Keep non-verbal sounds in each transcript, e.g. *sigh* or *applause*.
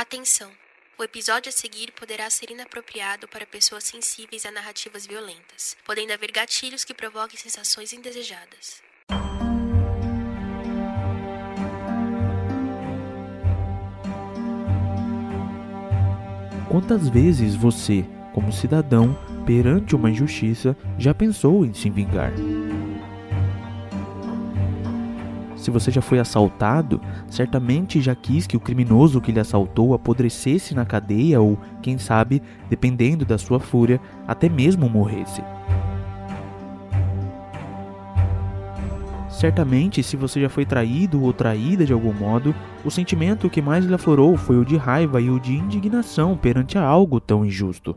Atenção! O episódio a seguir poderá ser inapropriado para pessoas sensíveis a narrativas violentas, podendo haver gatilhos que provoquem sensações indesejadas. Quantas vezes você, como cidadão, perante uma injustiça, já pensou em se vingar? Se você já foi assaltado, certamente já quis que o criminoso que lhe assaltou apodrecesse na cadeia ou, quem sabe, dependendo da sua fúria, até mesmo morresse. Certamente, se você já foi traído ou traída de algum modo, o sentimento que mais lhe aflorou foi o de raiva e o de indignação perante algo tão injusto.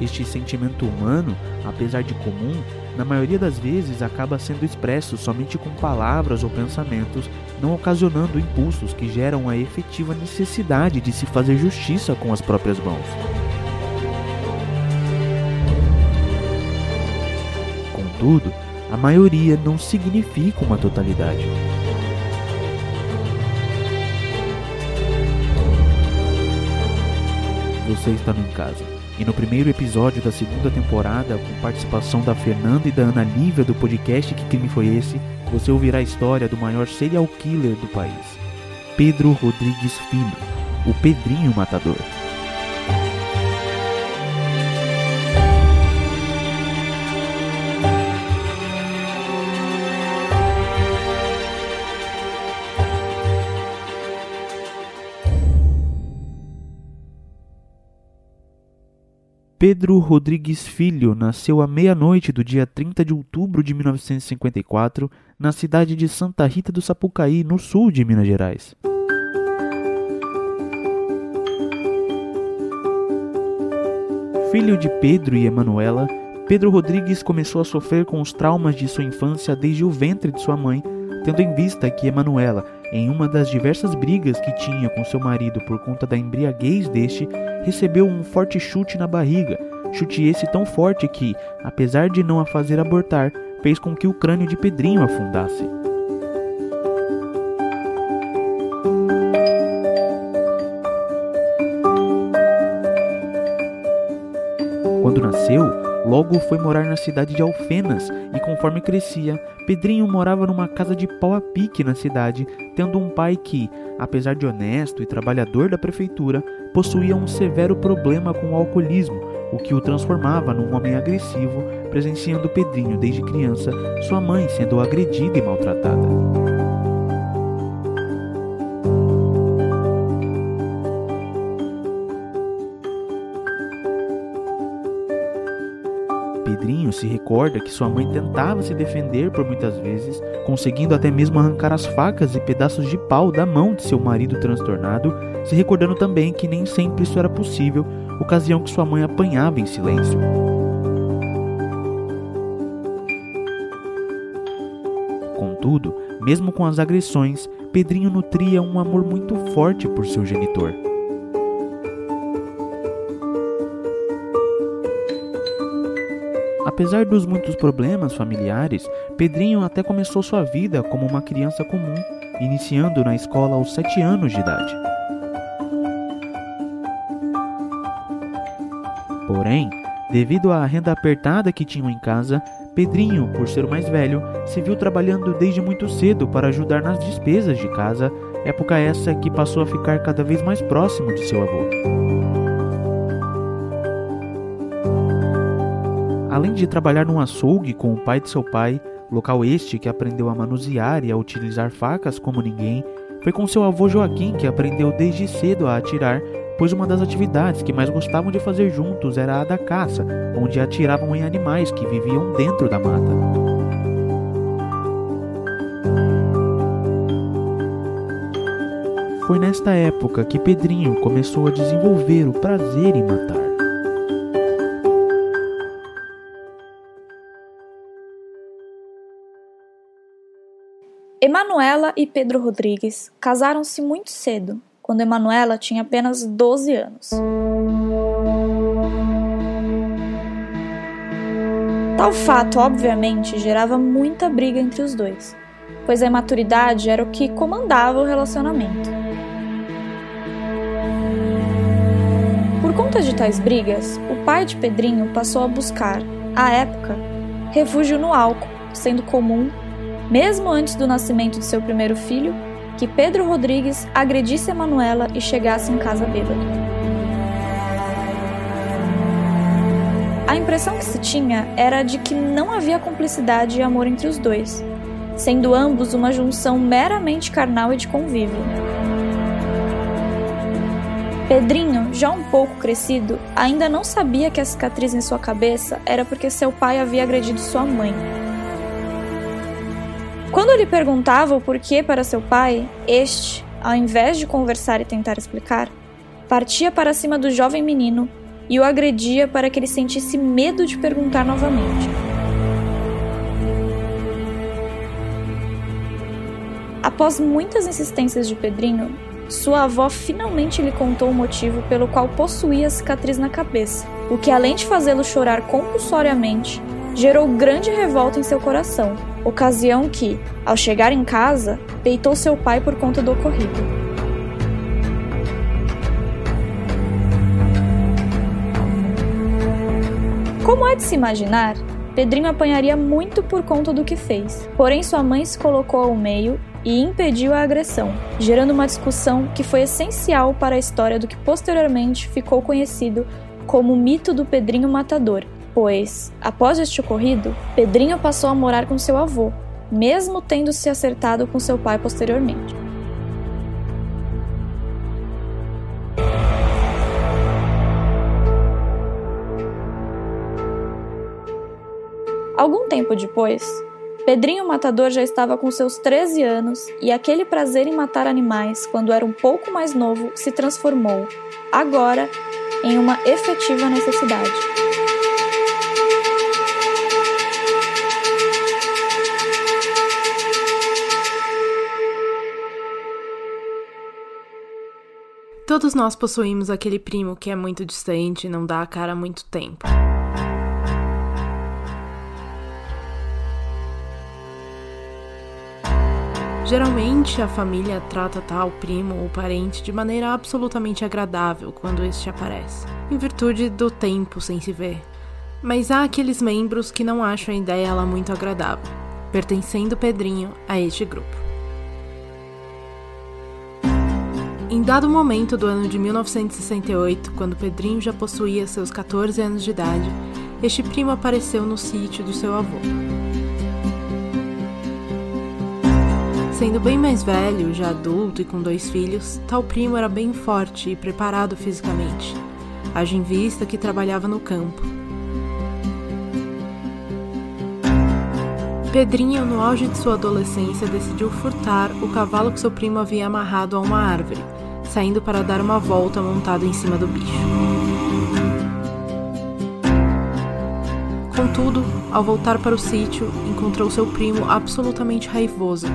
Este sentimento humano, apesar de comum, na maioria das vezes acaba sendo expresso somente com palavras ou pensamentos, não ocasionando impulsos que geram a efetiva necessidade de se fazer justiça com as próprias mãos. Contudo, a maioria não significa uma totalidade. Você está em casa. E no primeiro episódio da segunda temporada, com participação da Fernanda e da Ana Lívia do podcast Que Crime Foi Esse, você ouvirá a história do maior serial killer do país, Pedro Rodrigues Filho, o Pedrinho Matador. Pedro Rodrigues Filho nasceu à meia-noite do dia 30 de outubro de 1954 na cidade de Santa Rita do Sapucaí, no sul de Minas Gerais. Filho de Pedro e Emanuela, Pedro Rodrigues começou a sofrer com os traumas de sua infância desde o ventre de sua mãe, tendo em vista que Emanuela, em uma das diversas brigas que tinha com seu marido por conta da embriaguez deste, recebeu um forte chute na barriga, chute esse tão forte que, apesar de não a fazer abortar, fez com que o crânio de Pedrinho afundasse. Quando nasceu, logo foi morar na cidade de Alfenas e, conforme crescia, Pedrinho morava numa casa de pau a pique na cidade, tendo um pai que, apesar de honesto e trabalhador da prefeitura, possuía um severo problema com o alcoolismo, o que o transformava num homem agressivo, presenciando Pedrinho desde criança, sua mãe sendo agredida e maltratada. Se recorda que sua mãe tentava se defender por muitas vezes, conseguindo até mesmo arrancar as facas e pedaços de pau da mão de seu marido transtornado, se recordando também que nem sempre isso era possível, ocasião que sua mãe apanhava em silêncio. Contudo, mesmo com as agressões, Pedrinho nutria um amor muito forte por seu genitor. Apesar dos muitos problemas familiares, Pedrinho até começou sua vida como uma criança comum, iniciando na escola aos 7 anos de idade. Porém, devido à renda apertada que tinham em casa, Pedrinho, por ser o mais velho, se viu trabalhando desde muito cedo para ajudar nas despesas de casa, época essa que passou a ficar cada vez mais próximo de seu avô. Além de trabalhar num açougue com o pai de seu pai, local este que aprendeu a manusear e a utilizar facas como ninguém, foi com seu avô Joaquim que aprendeu desde cedo a atirar, pois uma das atividades que mais gostavam de fazer juntos era a da caça, onde atiravam em animais que viviam dentro da mata. Foi nesta época que Pedrinho começou a desenvolver o prazer em matar. Emanuela e Pedro Rodrigues casaram-se muito cedo, quando Emanuela tinha apenas 12 anos. Tal fato, obviamente, gerava muita briga entre os dois, pois a imaturidade era o que comandava o relacionamento. Por conta de tais brigas, o pai de Pedrinho passou a buscar, à época, refúgio no álcool, sendo comum, mesmo antes do nascimento de seu primeiro filho, que Pedro Rodrigues agredisse a Manuela e chegasse em casa bêbado. A impressão que se tinha era de que não havia cumplicidade e amor entre os dois, sendo ambos uma junção meramente carnal e de convívio. Pedrinho, já um pouco crescido, ainda não sabia que a cicatriz em sua cabeça era porque seu pai havia agredido sua mãe. Quando lhe perguntava o porquê para seu pai, este, ao invés de conversar e tentar explicar, partia para cima do jovem menino e o agredia para que ele sentisse medo de perguntar novamente. Após muitas insistências de Pedrinho, sua avó finalmente lhe contou o motivo pelo qual possuía a cicatriz na cabeça, o que, além de fazê-lo chorar compulsoriamente, gerou grande revolta em seu coração, ocasião que, ao chegar em casa, peitou seu pai por conta do ocorrido. Como é de se imaginar, Pedrinho apanharia muito por conta do que fez. Porém, sua mãe se colocou ao meio e impediu a agressão, gerando uma discussão que foi essencial para a história do que posteriormente ficou conhecido como o mito do Pedrinho Matador, pois, após este ocorrido, Pedrinho passou a morar com seu avô, mesmo tendo se acertado com seu pai posteriormente. Algum tempo depois, Pedrinho Matador já estava com seus 13 anos e aquele prazer em matar animais quando era um pouco mais novo se transformou, agora, em uma efetiva necessidade. Todos nós possuímos aquele primo que é muito distante e não dá a cara há muito tempo. Geralmente, a família trata tal primo ou parente de maneira absolutamente agradável quando este aparece, em virtude do tempo sem se ver. Mas há aqueles membros que não acham a ideia lá muito agradável, pertencendo Pedrinho a este grupo. Em dado momento do ano de 1968, quando Pedrinho já possuía seus 14 anos de idade, este primo apareceu no sítio do seu avô. Sendo bem mais velho, já adulto e com dois filhos, tal primo era bem forte e preparado fisicamente, haja em vista que trabalhava no campo. Pedrinho, no auge de sua adolescência, decidiu furtar o cavalo que seu primo havia amarrado a uma árvore, saindo para dar uma volta montado em cima do bicho. Contudo, ao voltar para o sítio, encontrou seu primo absolutamente raivoso,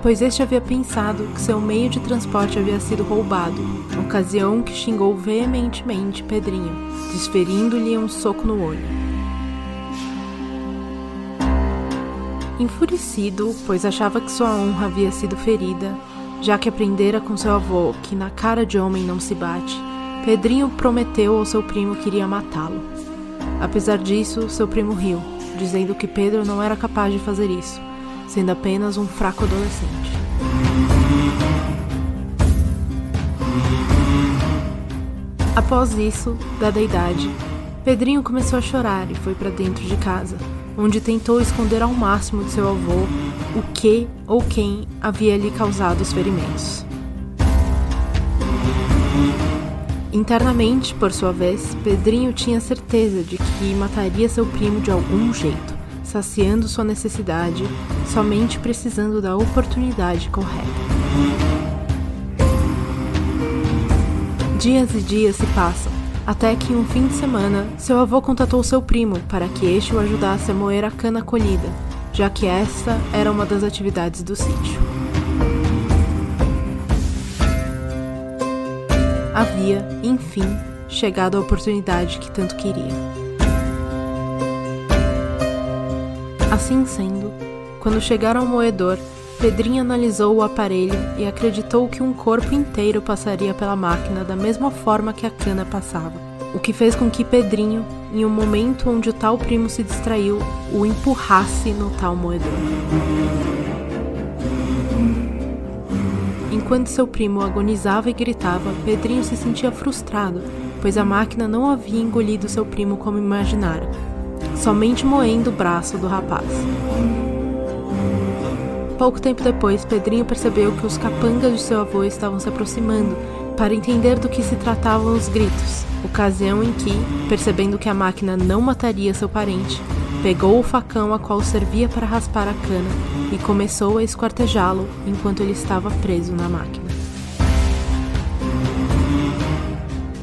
pois este havia pensado que seu meio de transporte havia sido roubado, ocasião que xingou veementemente Pedrinho, desferindo-lhe um soco no olho. Enfurecido, pois achava que sua honra havia sido ferida, já que aprendera com seu avô que na cara de homem não se bate, Pedrinho prometeu ao seu primo que iria matá-lo. Apesar disso, seu primo riu, dizendo que Pedro não era capaz de fazer isso sendo apenas um fraco adolescente. Após isso, dada a idade, Pedrinho começou a chorar e foi para dentro de casa, onde tentou esconder ao máximo de seu avô o que ou quem havia lhe causado os ferimentos. Internamente, por sua vez, Pedrinho tinha certeza de que mataria seu primo de algum jeito saciando sua necessidade, somente precisando da oportunidade correta. Dias e dias se passam, até que um fim de semana, seu avô contatou seu primo para que este o ajudasse a moer a cana colhida, já que esta era uma das atividades do sítio. Havia, enfim, chegado a oportunidade que tanto queria. Assim sendo, quando chegaram ao moedor, Pedrinho analisou o aparelho e acreditou que um corpo inteiro passaria pela máquina da mesma forma que a cana passava, o que fez com que Pedrinho, em um momento onde o tal primo se distraiu, o empurrasse no tal moedor. Enquanto seu primo agonizava e gritava, Pedrinho se sentia frustrado, pois a máquina não havia engolido seu primo como imaginara, somente moendo o braço do rapaz. Pouco tempo depois, Pedrinho percebeu que os capangas de seu avô estavam se aproximando para entender do que se tratavam os gritos, ocasião em que, percebendo que a máquina não mataria seu parente, pegou o facão a qual servia para raspar a cana e começou a esquartejá-lo enquanto ele estava preso na máquina.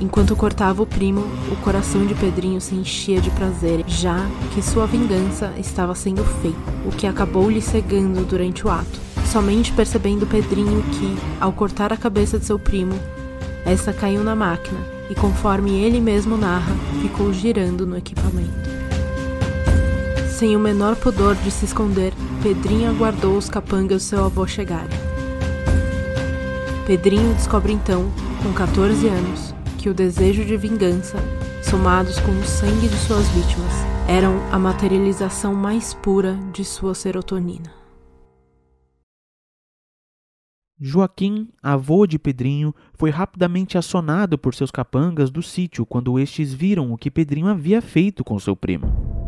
Enquanto cortava o primo, o coração de Pedrinho se enchia de prazer, já que sua vingança estava sendo feita, o que acabou lhe cegando durante o ato. Somente percebendo Pedrinho que, ao cortar a cabeça de seu primo, essa caiu na máquina e, conforme ele mesmo narra, ficou girando no equipamento. Sem o menor pudor de se esconder, Pedrinho aguardou os capangas do seu avô chegarem. Pedrinho descobre então, com 14 anos, que o desejo de vingança, somados com o sangue de suas vítimas, eram a materialização mais pura de sua serotonina. Joaquim, avô de Pedrinho, foi rapidamente acionado por seus capangas do sítio quando estes viram o que Pedrinho havia feito com seu primo.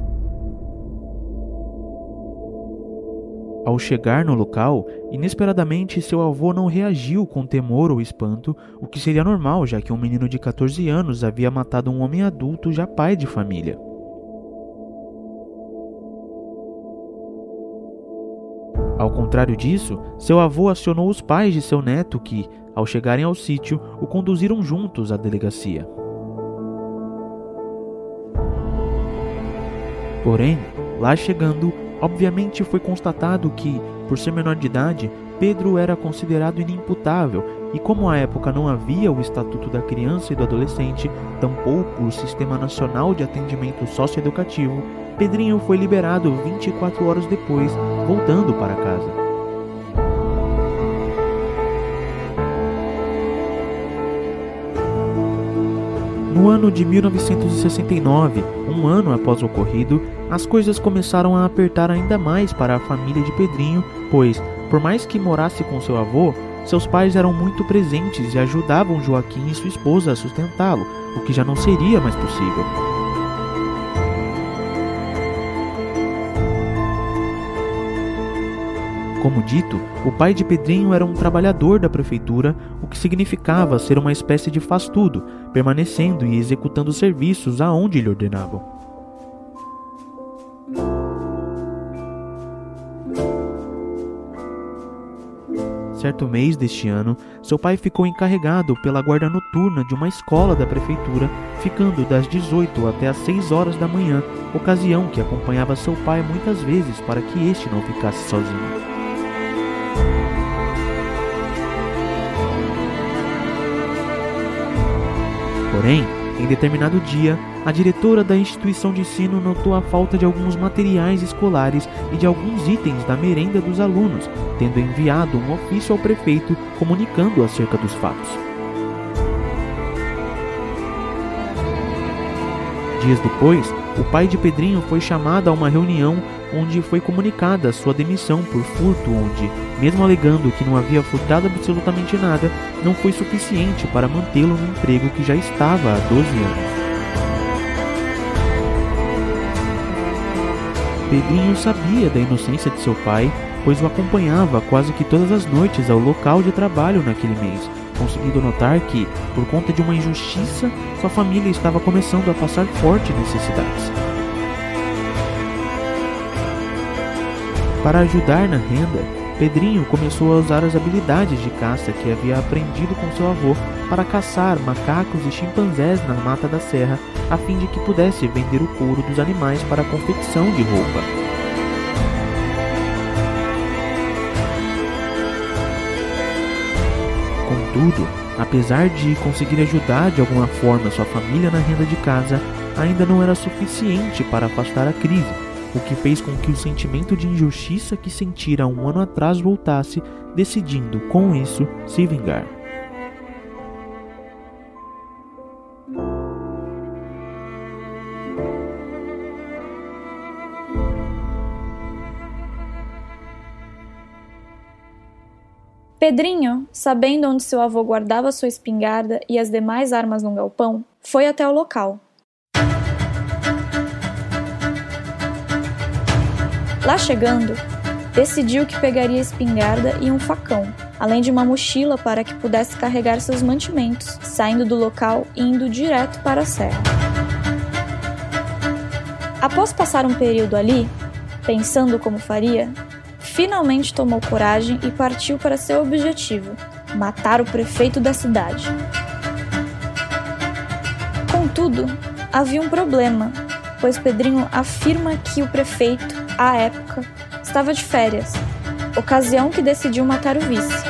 Ao chegar no local, inesperadamente seu avô não reagiu com temor ou espanto, o que seria normal, já que um menino de 14 anos havia matado um homem adulto já pai de família. Ao contrário disso, seu avô acionou os pais de seu neto que, ao chegarem ao sítio, o conduziram juntos à delegacia. Porém, lá chegando, Obviamente foi constatado que, por ser menor de idade, Pedro era considerado inimputável e, como à época não havia o Estatuto da Criança e do Adolescente, tampouco o Sistema Nacional de Atendimento Socioeducativo, Pedrinho foi liberado 24 horas depois, voltando para casa. No ano de 1969, um ano após o ocorrido, as coisas começaram a apertar ainda mais para a família de Pedrinho, pois, por mais que morasse com seu avô, seus pais eram muito presentes e ajudavam Joaquim e sua esposa a sustentá-lo, o que já não seria mais possível. Como dito, o pai de Pedrinho era um trabalhador da prefeitura, o que significava ser uma espécie de faz-tudo, permanecendo e executando serviços aonde lhe ordenavam. Certo mês deste ano, seu pai ficou encarregado pela guarda noturna de uma escola da prefeitura, ficando das 18 até as 6 horas da manhã, ocasião que acompanhava seu pai muitas vezes para que este não ficasse sozinho. Porém, em determinado dia, a diretora da instituição de ensino notou a falta de alguns materiais escolares e de alguns itens da merenda dos alunos, tendo enviado um ofício ao prefeito comunicando acerca dos fatos. Dias depois, o pai de Pedrinho foi chamado a uma reunião onde foi comunicada sua demissão por furto, onde, mesmo alegando que não havia furtado absolutamente nada, não foi suficiente para mantê-lo no emprego que já estava há 12 anos. Pedrinho sabia da inocência de seu pai, pois o acompanhava quase que todas as noites ao local de trabalho naquele mês, conseguindo notar que, por conta de uma injustiça, sua família estava começando a passar fortes necessidades. Para ajudar na renda, Pedrinho começou a usar as habilidades de caça que havia aprendido com seu avô para caçar macacos e chimpanzés na mata da serra, a fim de que pudesse vender o couro dos animais para a confecção de roupa. Contudo, apesar de conseguir ajudar de alguma forma sua família na renda de casa, ainda não era suficiente para afastar a crise o que fez com que o sentimento de injustiça que sentira um ano atrás voltasse, decidindo, com isso, se vingar. Pedrinho, sabendo onde seu avô guardava sua espingarda e as demais armas no galpão, foi até o local. Lá chegando, decidiu que pegaria espingarda e um facão, além de uma mochila para que pudesse carregar seus mantimentos, saindo do local e indo direto para a serra. Após passar um período ali, pensando como faria, finalmente tomou coragem e partiu para seu objetivo: matar o prefeito da cidade. Contudo, havia um problema, pois Pedrinho afirma que o prefeito, à época, estava de férias, ocasião que decidiu matar o vice.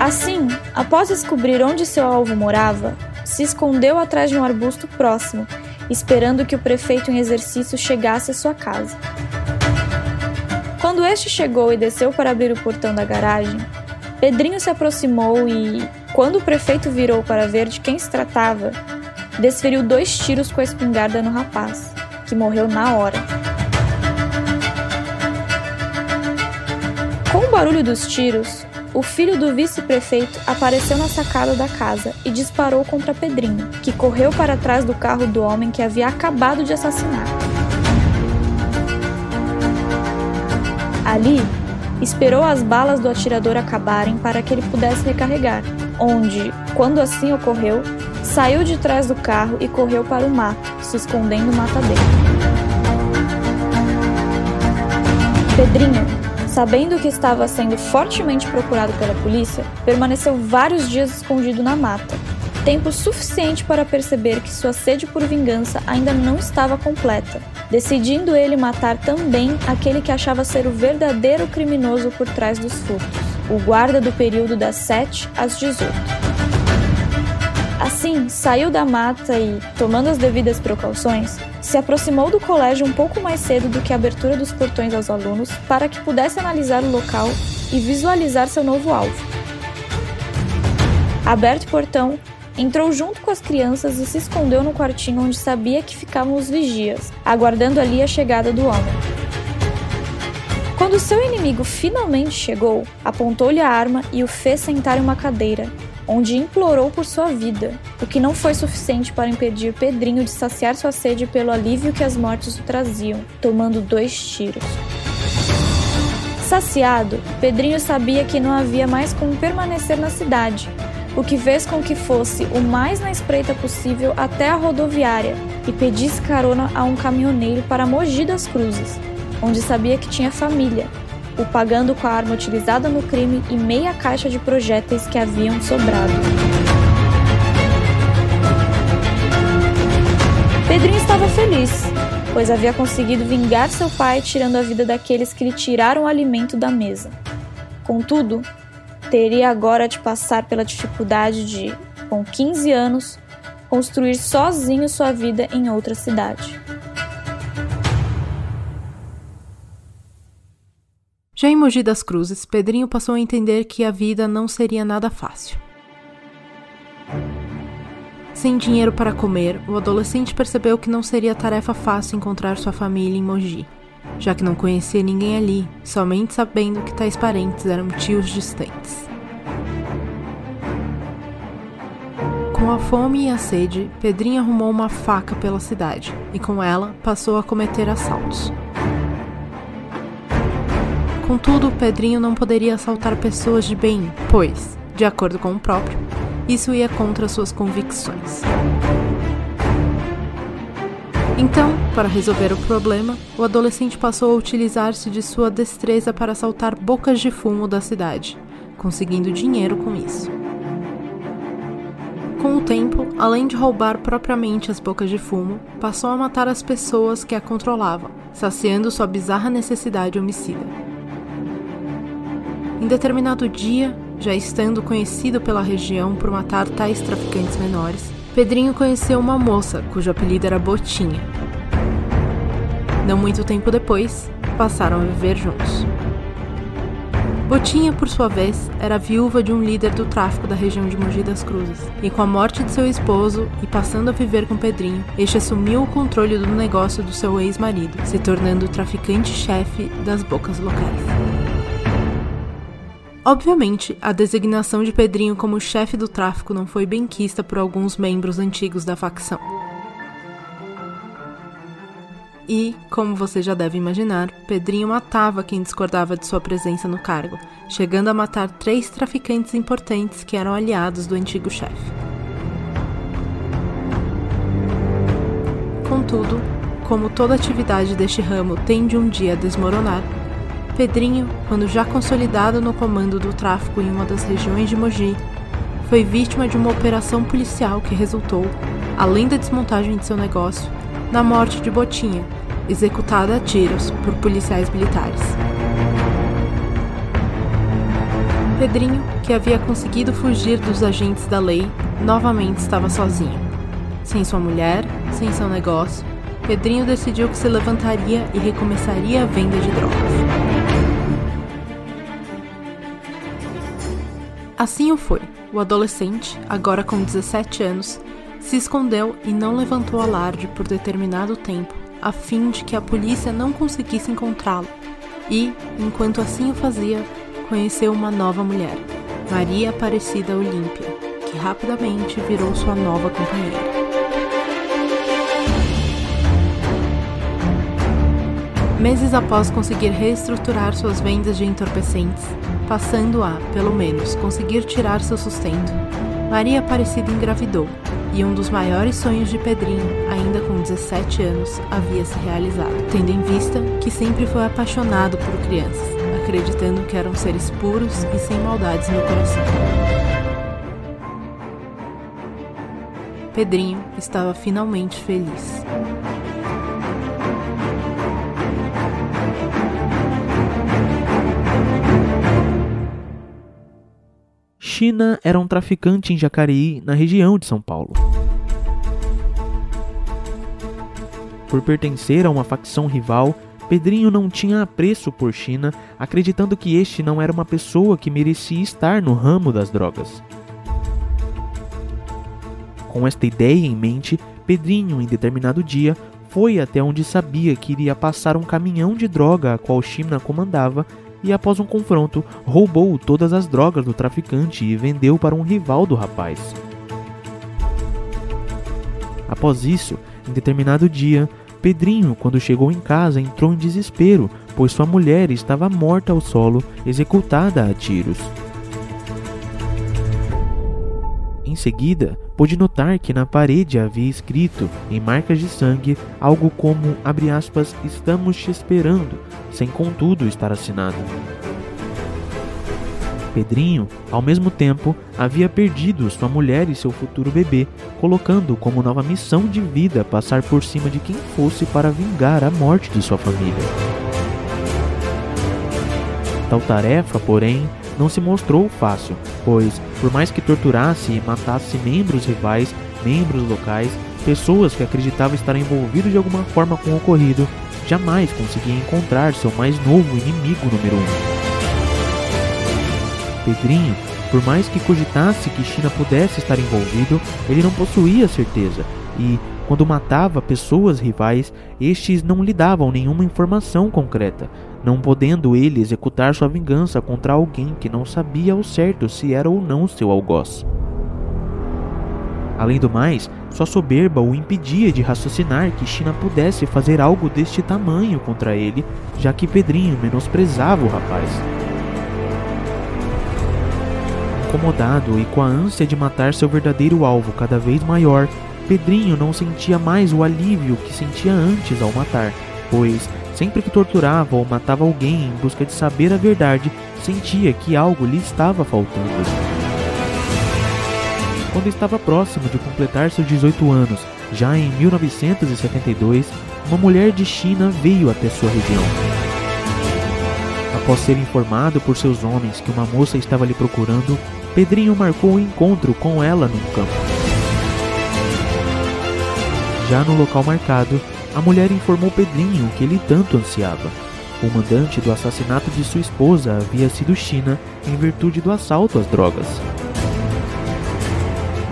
Assim, após descobrir onde seu alvo morava, se escondeu atrás de um arbusto próximo, esperando que o prefeito em exercício chegasse à sua casa. Quando este chegou e desceu para abrir o portão da garagem, Pedrinho se aproximou e, quando o prefeito virou para ver de quem se tratava, desferiu dois tiros com a espingarda no rapaz, que morreu na hora. Com o barulho dos tiros, o filho do vice-prefeito apareceu na sacada da casa e disparou contra Pedrinho, que correu para trás do carro do homem que havia acabado de assassinar. Ali, esperou as balas do atirador acabarem para que ele pudesse recarregar, onde, quando assim ocorreu, saiu de trás do carro e correu para o mato, se escondendo matadeiro. Pedrinho, sabendo que estava sendo fortemente procurado pela polícia, permaneceu vários dias escondido na mata, tempo suficiente para perceber que sua sede por vingança ainda não estava completa, decidindo ele matar também aquele que achava ser o verdadeiro criminoso por trás dos furtos, o guarda do período das 7 às 18. Assim, saiu da mata e, tomando as devidas precauções, se aproximou do colégio um pouco mais cedo do que a abertura dos portões aos alunos para que pudesse analisar o local e visualizar seu novo alvo. Aberto o portão, entrou junto com as crianças e se escondeu no quartinho onde sabia que ficavam os vigias, aguardando ali a chegada do homem. Quando seu inimigo finalmente chegou, apontou-lhe a arma e o fez sentar em uma cadeira, onde implorou por sua vida, o que não foi suficiente para impedir Pedrinho de saciar sua sede pelo alívio que as mortes o traziam, tomando dois tiros. Saciado, Pedrinho sabia que não havia mais como permanecer na cidade, o que fez com que fosse o mais na espreita possível até a rodoviária e pedisse carona a um caminhoneiro para Mogi das Cruzes, onde sabia que tinha família, o pagando com a arma utilizada no crime e meia caixa de projéteis que haviam sobrado. Pedrinho estava feliz, pois havia conseguido vingar seu pai tirando a vida daqueles que lhe tiraram o alimento da mesa. Contudo, teria agora de passar pela dificuldade de, com 15 anos, construir sozinho sua vida em outra cidade. Já em Mogi das Cruzes, Pedrinho passou a entender que a vida não seria nada fácil. Sem dinheiro para comer, o adolescente percebeu que não seria tarefa fácil encontrar sua família em Mogi, já que não conhecia ninguém ali, somente sabendo que tais parentes eram tios distantes. Com a fome e a sede, Pedrinho arrumou uma faca pela cidade e com ela passou a cometer assaltos. Contudo, Pedrinho não poderia assaltar pessoas de bem, pois, de acordo com o próprio, isso ia contra suas convicções. Então, para resolver o problema, o adolescente passou a utilizar-se de sua destreza para assaltar bocas de fumo da cidade, conseguindo dinheiro com isso. Com o tempo, além de roubar propriamente as bocas de fumo, passou a matar as pessoas que a controlavam, saciando sua bizarra necessidade homicida. Em determinado dia, já estando conhecido pela região por matar tais traficantes menores, Pedrinho conheceu uma moça cujo apelido era Botinha. Não muito tempo depois, passaram a viver juntos. Botinha, por sua vez, era viúva de um líder do tráfico da região de Mogi das Cruzes, e com a morte de seu esposo e passando a viver com Pedrinho, este assumiu o controle do negócio do seu ex-marido, se tornando o traficante-chefe das bocas locais. Obviamente, a designação de Pedrinho como chefe do tráfico não foi bem quista por alguns membros antigos da facção. E, como você já deve imaginar, Pedrinho matava quem discordava de sua presença no cargo, chegando a matar três traficantes importantes que eram aliados do antigo chefe. Contudo, como toda atividade deste ramo tende um dia a desmoronar, Pedrinho, quando já consolidado no comando do tráfico em uma das regiões de Mogi, foi vítima de uma operação policial que resultou, além da desmontagem de seu negócio, na morte de Botinha, executada a tiros por policiais militares. Pedrinho, que havia conseguido fugir dos agentes da lei, novamente estava sozinho. Sem sua mulher, sem seu negócio, Pedrinho decidiu que se levantaria e recomeçaria a venda de drogas. Assim o foi. O adolescente, agora com 17 anos, se escondeu e não levantou alarde por determinado tempo a fim de que a polícia não conseguisse encontrá-lo, e, enquanto assim o fazia, conheceu uma nova mulher, Maria Aparecida Olímpia, que rapidamente virou sua nova companheira. Meses após conseguir reestruturar suas vendas de entorpecentes, passando a, pelo menos, conseguir tirar seu sustento, Maria Aparecida engravidou e um dos maiores sonhos de Pedrinho, ainda com 17 anos, havia se realizado, tendo em vista que sempre foi apaixonado por crianças, acreditando que eram seres puros e sem maldades no coração. Pedrinho estava finalmente feliz. China era um traficante em Jacareí, na região de São Paulo. Por pertencer a uma facção rival, Pedrinho não tinha apreço por China, acreditando que este não era uma pessoa que merecia estar no ramo das drogas. Com esta ideia em mente, Pedrinho, em determinado dia, foi até onde sabia que iria passar um caminhão de droga a qual China comandava e, após um confronto, roubou todas as drogas do traficante e vendeu para um rival do rapaz. Após isso, em determinado dia, Pedrinho, quando chegou em casa, entrou em desespero, pois sua mulher estava morta ao solo, executada a tiros. Em seguida, pôde notar que na parede havia escrito, em marcas de sangue, algo como, aspas, estamos te esperando, sem contudo estar assinado. Pedrinho, ao mesmo tempo, havia perdido sua mulher e seu futuro bebê, colocando como nova missão de vida passar por cima de quem fosse para vingar a morte de sua família. Tal tarefa, porém, não se mostrou fácil, pois, por mais que torturasse e matasse membros rivais, membros locais, pessoas que acreditavam estar envolvidos de alguma forma com o ocorrido, jamais conseguia encontrar seu mais novo inimigo número um. Pedrinho, por mais que cogitasse que China pudesse estar envolvido, ele não possuía certeza e, quando matava pessoas rivais, estes não lhe davam nenhuma informação concreta, não podendo ele executar sua vingança contra alguém que não sabia ao certo se era ou não seu algoz. Além do mais, sua soberba o impedia de raciocinar que China pudesse fazer algo deste tamanho contra ele, já que Pedrinho menosprezava o rapaz. Incomodado e com a ânsia de matar seu verdadeiro alvo cada vez maior, Pedrinho não sentia mais o alívio que sentia antes ao matar, pois sempre que torturava ou matava alguém em busca de saber a verdade, sentia que algo lhe estava faltando. Quando estava próximo de completar seus 18 anos, já em 1972, uma mulher de China veio até sua região. Após ser informado por seus homens que uma moça estava lhe procurando, Pedrinho marcou um encontro com ela num campo. Já no local marcado, a mulher informou Pedrinho o que ele tanto ansiava. O mandante do assassinato de sua esposa havia sido China em virtude do assalto às drogas.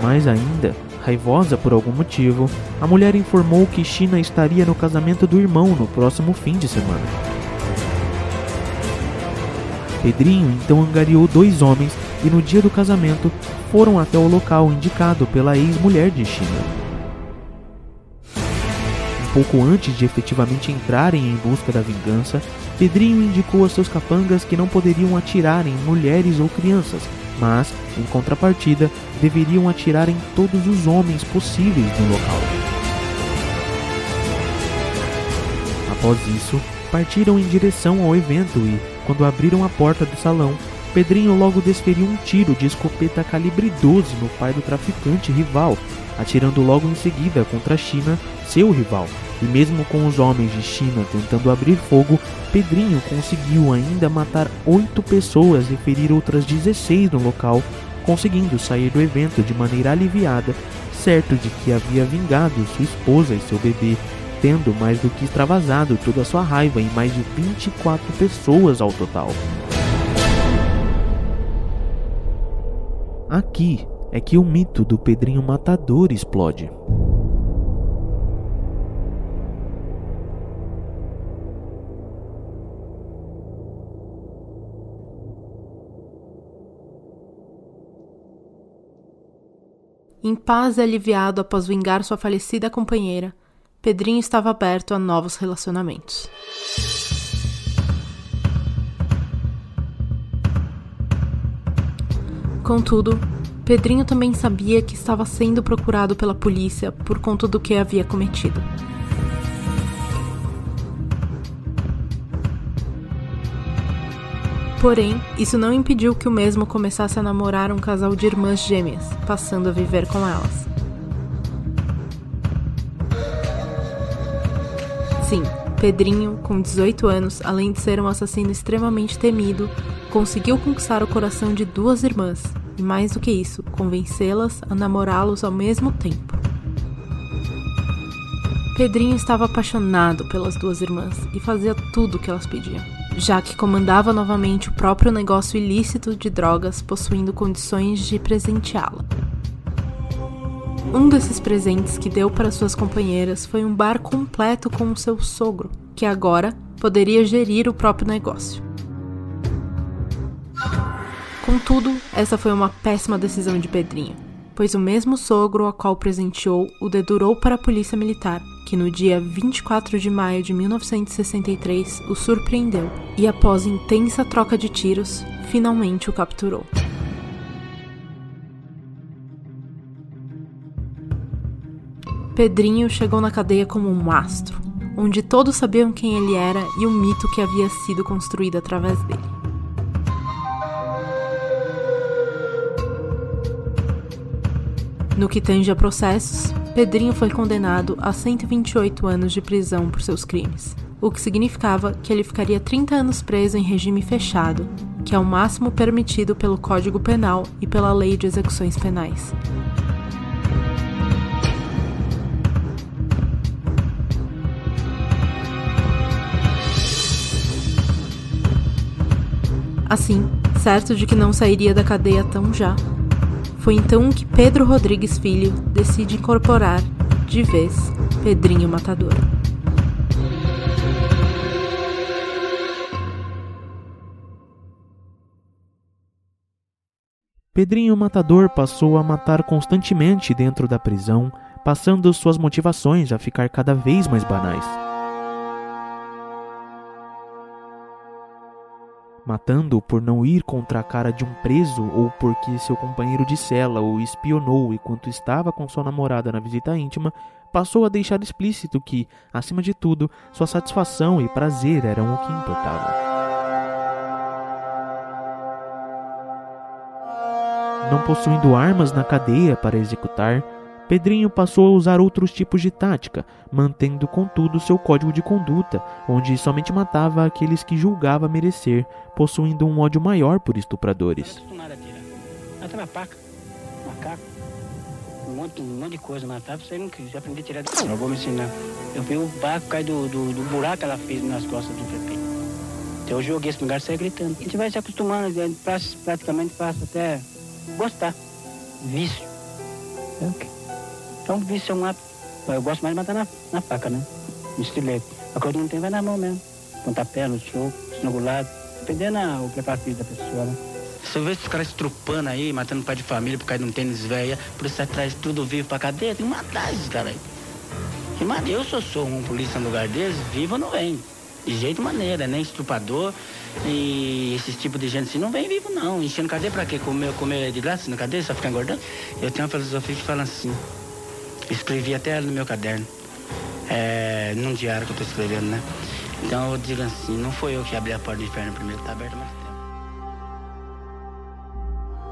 Mais ainda, raivosa por algum motivo, a mulher informou que China estaria no casamento do irmão no próximo fim de semana. Pedrinho então angariou dois homens e no dia do casamento foram até o local indicado pela ex-mulher de China. Pouco antes de efetivamente entrarem em busca da vingança, Pedrinho indicou a seus capangas que não poderiam atirar em mulheres ou crianças, mas, em contrapartida, deveriam atirar em todos os homens possíveis no local. Após isso, partiram em direção ao evento e, quando abriram a porta do salão, Pedrinho logo desferiu um tiro de escopeta calibre 12 no pai do traficante rival, atirando logo em seguida contra a China, seu rival. E mesmo com os homens de China tentando abrir fogo, Pedrinho conseguiu ainda matar oito pessoas e ferir outras 16 no local, conseguindo sair do evento de maneira aliviada, certo de que havia vingado sua esposa e seu bebê, tendo mais do que extravasado toda a sua raiva em mais de 24 pessoas ao total. Aqui é que o mito do Pedrinho Matador explode. Em paz e aliviado após vingar sua falecida companheira, Pedrinho estava aberto a novos relacionamentos. Contudo, Pedrinho também sabia que estava sendo procurado pela polícia por conta do que havia cometido. Porém, isso não impediu que o mesmo começasse a namorar um casal de irmãs gêmeas, passando a viver com elas. Sim, Pedrinho, com 18 anos, além de ser um assassino extremamente temido, conseguiu conquistar o coração de duas irmãs e, mais do que isso, convencê-las a namorá-los ao mesmo tempo. Pedrinho estava apaixonado pelas duas irmãs e fazia tudo o que elas pediam já que comandava novamente o próprio negócio ilícito de drogas, possuindo condições de presenteá-la. Um desses presentes que deu para suas companheiras foi um bar completo com o seu sogro, que agora poderia gerir o próprio negócio. Contudo, essa foi uma péssima decisão de Pedrinho, pois o mesmo sogro a qual presenteou o dedurou para a polícia militar que no dia 24 de maio de 1963 o surpreendeu e, após intensa troca de tiros, finalmente o capturou. Pedrinho chegou na cadeia como um astro, onde todos sabiam quem ele era e o mito que havia sido construído através dele. No que tange a processos, Pedrinho foi condenado a 128 anos de prisão por seus crimes, o que significava que ele ficaria 30 anos preso em regime fechado, que é o máximo permitido pelo Código Penal e pela Lei de Execuções Penais. Assim, certo de que não sairia da cadeia tão já, foi então que Pedro Rodrigues Filho decide incorporar, de vez, Pedrinho Matador. Pedrinho Matador passou a matar constantemente dentro da prisão, passando suas motivações a ficar cada vez mais banais. Matando por não ir contra a cara de um preso ou porque seu companheiro de cela o espionou enquanto estava com sua namorada na visita íntima, passou a deixar explícito que, acima de tudo, sua satisfação e prazer eram o que importava. Não possuindo armas na cadeia para executar, Pedrinho passou a usar outros tipos de tática, mantendo contudo seu código de conduta, onde somente matava aqueles que julgava merecer, possuindo um ódio maior por estupradores. monte, um monte de coisa, matava, você não quis, aprendi a tirar. Eu vou me ensinar. Eu vi o barco cair do, do, do buraco que ela fez nas costas do Pepe. Então eu joguei esse lugar e saí gritando. A gente vai se acostumando, a gente praticamente passa até gostar. Vício. É o quê? Então vício é um ato. Eu gosto mais de matar na, na faca, né? No estilete. A coisa não tem, vai na mão mesmo. Pontapé, no soco, estrangulado. Dependendo do preparo da pessoa, né? Você vê esses caras estrupando aí, matando pai de família por causa de um tênis velho, por isso atrás tudo vivo pra cadeia, tem que matar esses caras aí. E, eu sou, sou um polícia no lugar deles, vivo não vem. De jeito maneira, nem estrupador. E esse tipo de gente assim não vem vivo não. Enchendo cadeia pra quê? Comer, comer de graça na cadeia, só ficar engordando? Eu tenho uma filosofia que fala assim. Escrevi até no meu caderno. É, num diário que eu tô escrevendo, né? Então eu digo assim, não foi eu que abri a porta do inferno primeiro, tá aberta mais tempo.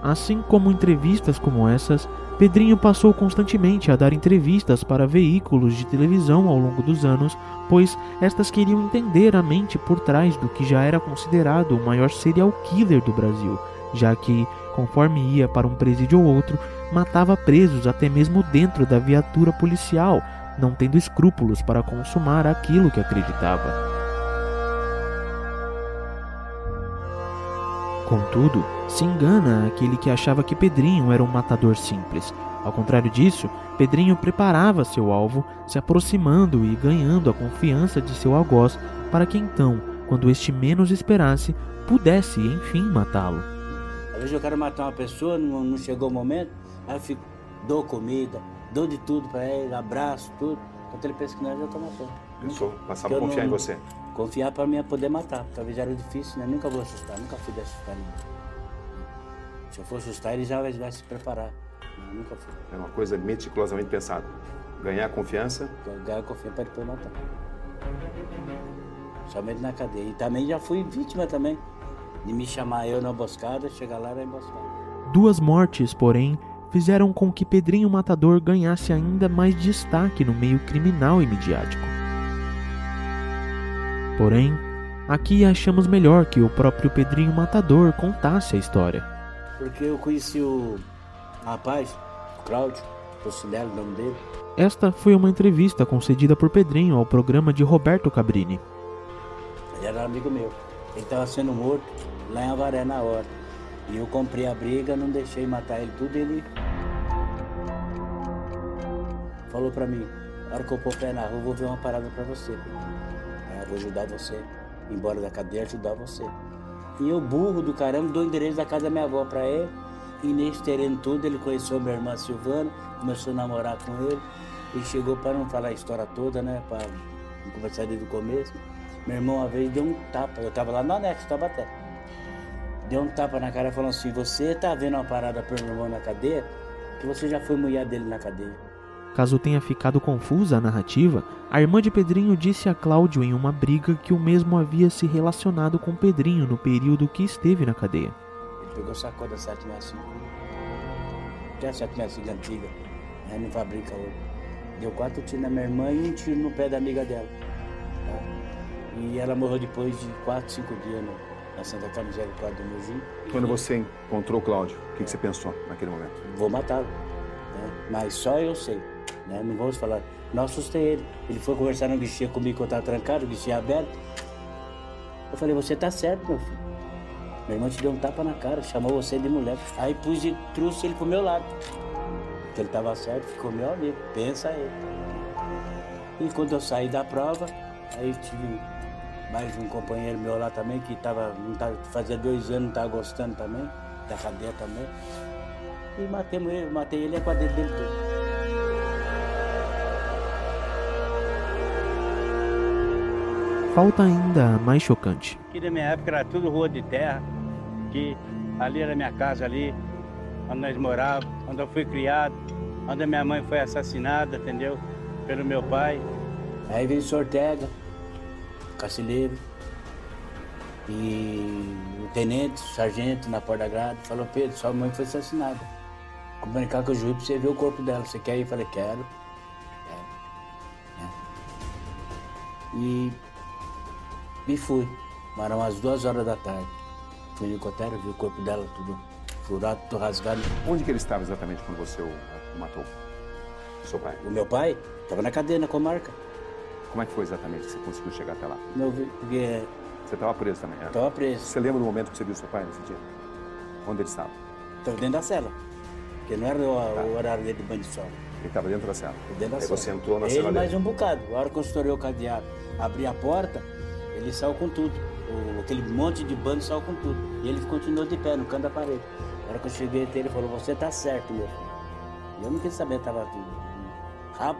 Assim como entrevistas como essas, Pedrinho passou constantemente a dar entrevistas para veículos de televisão ao longo dos anos, pois estas queriam entender a mente por trás do que já era considerado o maior serial killer do Brasil, já que, conforme ia para um presídio ou outro, matava presos até mesmo dentro da viatura policial, não tendo escrúpulos para consumar aquilo que acreditava. Contudo, se engana aquele que achava que Pedrinho era um matador simples. Ao contrário disso, Pedrinho preparava seu alvo, se aproximando e ganhando a confiança de seu algoz para que então, quando este menos esperasse, pudesse enfim matá-lo. Às vezes eu quero matar uma pessoa, não, não chegou o momento, aí eu fico, dou comida, dou de tudo para ele, abraço, tudo. Quando ele pensa que não, eu já estou matando. Pensou, passava a confiar não, em você. Confiar para mim é poder matar. Talvez era difícil, né? Nunca vou assustar, nunca fui de assustar ninguém. Se eu for assustar, ele já vai, vai se preparar. Eu nunca fui. É uma coisa meticulosamente pensada. Ganhar confiança. Ganhar confiança para depois matar. Somente na cadeia. E também já fui vítima também. De me chamar eu na emboscada, chegar lá na emboscada. Duas mortes, porém, fizeram com que Pedrinho Matador ganhasse ainda mais destaque no meio criminal e midiático. Porém, aqui achamos melhor que o próprio Pedrinho Matador contasse a história. Porque eu conheci o rapaz, o Cláudio, Tocinelli, o nome dele. Esta foi uma entrevista concedida por Pedrinho ao programa de Roberto Cabrini. Ele era amigo meu. Ele estava sendo morto lá em Avaré na hora. E eu comprei a briga, não deixei matar ele tudo. Ele falou para mim: na hora que eu pôr o pé na rua, eu vou ver uma parada para você vou ajudar você. Embora da cadeia, ajudar você. E eu, burro do caramba, dou o endereço da casa da minha avó para ele. E nesse terreno todo, ele conheceu minha irmã Silvana, começou a namorar com ele. E chegou para não falar a história toda, né? Para conversar desde o começo. Meu irmão, uma vez, deu um tapa. Eu tava lá no anexo, até. Deu um tapa na cara falando assim: Você tá vendo uma parada pro meu irmão na cadeia? Que você já foi mulher dele na cadeia. Caso tenha ficado confusa a narrativa, a irmã de Pedrinho disse a Cláudio em uma briga que o mesmo havia se relacionado com Pedrinho no período que esteve na cadeia. Ele pegou sacola da 765. Tem a 765 antiga, né? não fabrica hoje. Deu quatro tiros na minha irmã e um tiro no pé da amiga dela. Tá? E ela morreu depois de quatro, cinco dias no, na Santa Misericórdia do Mujim. Quando você encontrou o Cláudio, o que, que, você pensou naquele momento? Vou matá-lo. Né? Mas só eu sei. Né? Não vamos falar. Não assustei ele. Ele foi conversar no guichê comigo que eu estava trancado, o guichê aberto. Eu falei, você tá certo, meu filho. Meu irmão te deu um tapa na cara, chamou você de mulher. Aí pus e trouxe ele pro meu lado. Que ele estava certo, ficou meu amigo. Pensa aí. E quando eu saí da prova, aí tive mais um companheiro meu lá também, que tava, tava, fazia dois anos não estava gostando também, da cadeia também. E matei ele, matei ele e a quadrilha dele todo. falta ainda mais chocante. Aqui na minha época era tudo rua de terra, que ali era minha casa ali, onde nós morávamos, onde eu fui criado, onde a minha mãe foi assassinada, entendeu? Pelo meu pai. Aí veio o Sortega, Cacilheiro, e o tenente, o sargento na porta da grade, falou, Pedro, sua mãe foi assassinada. Comunicar com o juiz pra você ver o corpo dela. Você quer ir? Eu falei, quero. quero. É. E e fui. Mas eram umas duas horas da tarde. Fui no helicóptero, vi o corpo dela tudo furado, tudo rasgado. Onde que ele estava exatamente quando você o matou? seu pai? O meu pai estava na cadeia, na comarca. Como é que foi exatamente que você conseguiu chegar até lá? Meu, porque Você estava preso também, né? estava preso. Você lembra do momento que você viu seu pai nesse dia? Onde ele estava? Estava dentro da cela. Porque não era o, o horário dele de banho de sol. Ele estava dentro da cela. Dentro da Aí cela. você entrou na Ele cela mais dele. um bocado. A hora que eu estourei o cadeado, abri a porta, ele saiu com tudo. O- aquele monte de bando saiu com tudo. E ele continuou de pé no canto da parede. A hora que eu cheguei até ele falou, você tá certo, meu filho. E eu não quis saber, tava tudo rabo,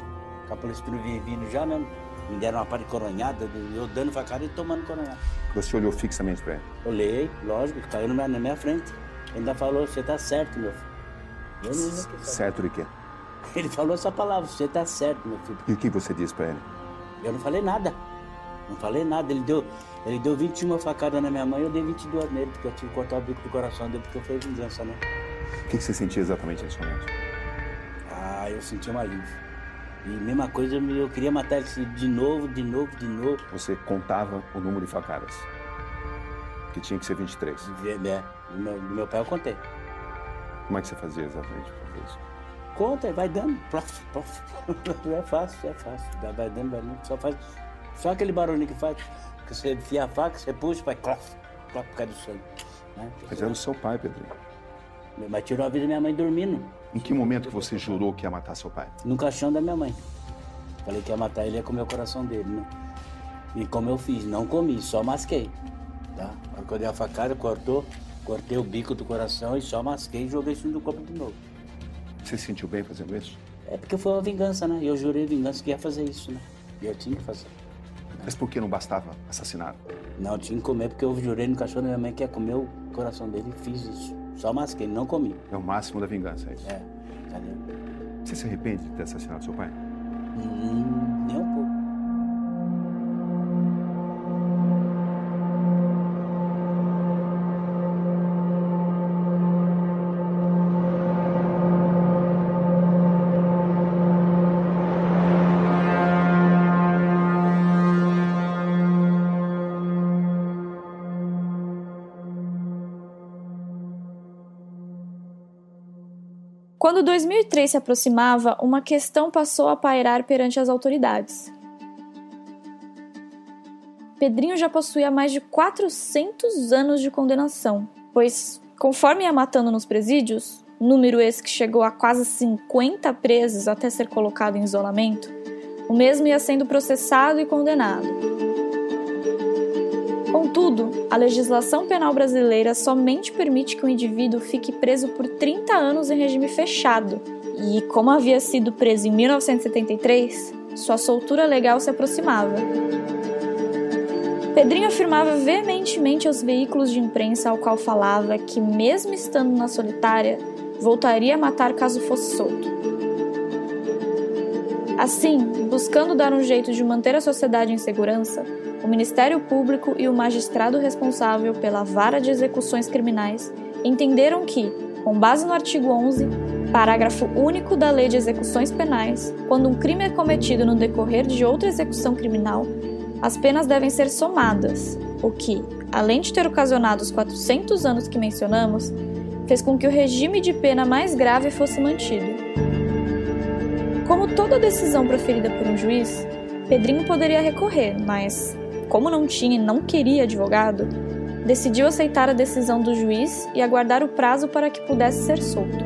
com a polícia vinha vindo já mesmo. Me deram uma parte coronhada, eu dando facada e tomando coronhada. Você olhou fixamente para ele. Olhei, lógico, caiu na minha, na minha frente. Ele ainda falou, você tá certo, meu filho. Eu não. Certo de quê? *laughs* Ele falou essa palavra, você tá certo, meu filho. E o que você disse para ele? Eu não falei nada. Não falei nada. Ele deu, ele deu 21 facadas na minha mãe, eu dei 22 nele, porque eu tive que cortar o bico do coração dele, porque foi vingança, né? O que você sentia exatamente nesse momento? Ah, eu senti um alívio. E mesma coisa, eu queria matar ele de novo, de novo, de novo. Você contava o número de facadas. Que tinha que ser 23. É, do meu, do meu pai eu contei. Como é que você fazia exatamente para fazer isso? Conta, vai dando. Plof, plof. *laughs* É fácil, é fácil. Vai vai dando, vai dando. Só faz. Só aquele barulho que faz. Que você enfia a faca, você puxa, vai clof, clof por causa do sangue. Né? Mas era o seu pai, Pedrinho. Mas tirou a vida da minha mãe dormindo. Em que momento que você jurou que ia matar seu pai? no caixão da minha mãe. Falei que ia matar ele e ia comer o coração dele, né? E como eu fiz, não comi, só masquei. Tá? Que eu dei a facada, cortou, cortei o bico do coração e só masquei e joguei isso no corpo de novo. Você se sentiu bem fazendo isso? É porque foi uma vingança, né? Eu jurei vingança que ia fazer isso, né? E eu tinha que fazer. Mas por que não bastava assassinar? Não, eu tinha que comer porque eu jurei no cachorro da minha mãe que ia comer o coração dele e fiz isso. Só masquei, não comi. É o máximo da vingança, é isso? É, entendeu? Você se arrepende de ter assassinado seu pai? Hum, nem um Quando 2003 se aproximava, uma questão passou a pairar perante as autoridades. Pedrinho já possuía mais de 400 anos de condenação, pois, conforme ia matando nos presídios, número esse que chegou a quase 50 presos até ser colocado em isolamento, o mesmo ia sendo processado e condenado. Contudo, a legislação penal brasileira somente permite que o indivíduo fique preso por 30 anos em regime fechado. E, como havia sido preso em 1973, sua soltura legal se aproximava. Pedrinho afirmava veementemente aos veículos de imprensa ao qual falava que, mesmo estando na solitária, voltaria a matar caso fosse solto. Assim, buscando dar um jeito de manter a sociedade em segurança, o Ministério Público e o magistrado responsável pela vara de execuções criminais entenderam que, com base no artigo 11, parágrafo único da Lei de Execuções Penais, quando um crime é cometido no decorrer de outra execução criminal, as penas devem ser somadas, o que, além de ter ocasionado os 400 anos que mencionamos, fez com que o regime de pena mais grave fosse mantido. Como toda decisão proferida por um juiz, Pedrinho poderia recorrer, mas, como não tinha e não queria advogado, decidiu aceitar a decisão do juiz e aguardar o prazo para que pudesse ser solto.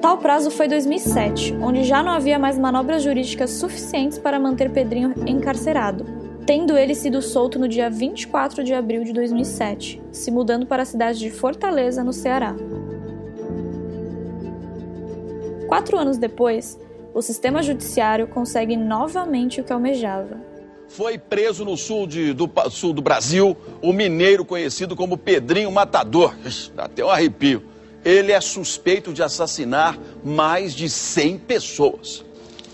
Tal prazo foi 2007, onde já não havia mais manobras jurídicas suficientes para manter Pedrinho encarcerado, tendo ele sido solto no dia 24 de abril de 2007, se mudando para a cidade de Fortaleza, no Ceará. Quatro anos depois, o sistema judiciário consegue novamente o que almejava. Foi preso no sul, de- do, sul do Brasil o mineiro conhecido como Pedrinho Matador. Dá até um arrepio. Ele é suspeito de assassinar mais de 100 pessoas.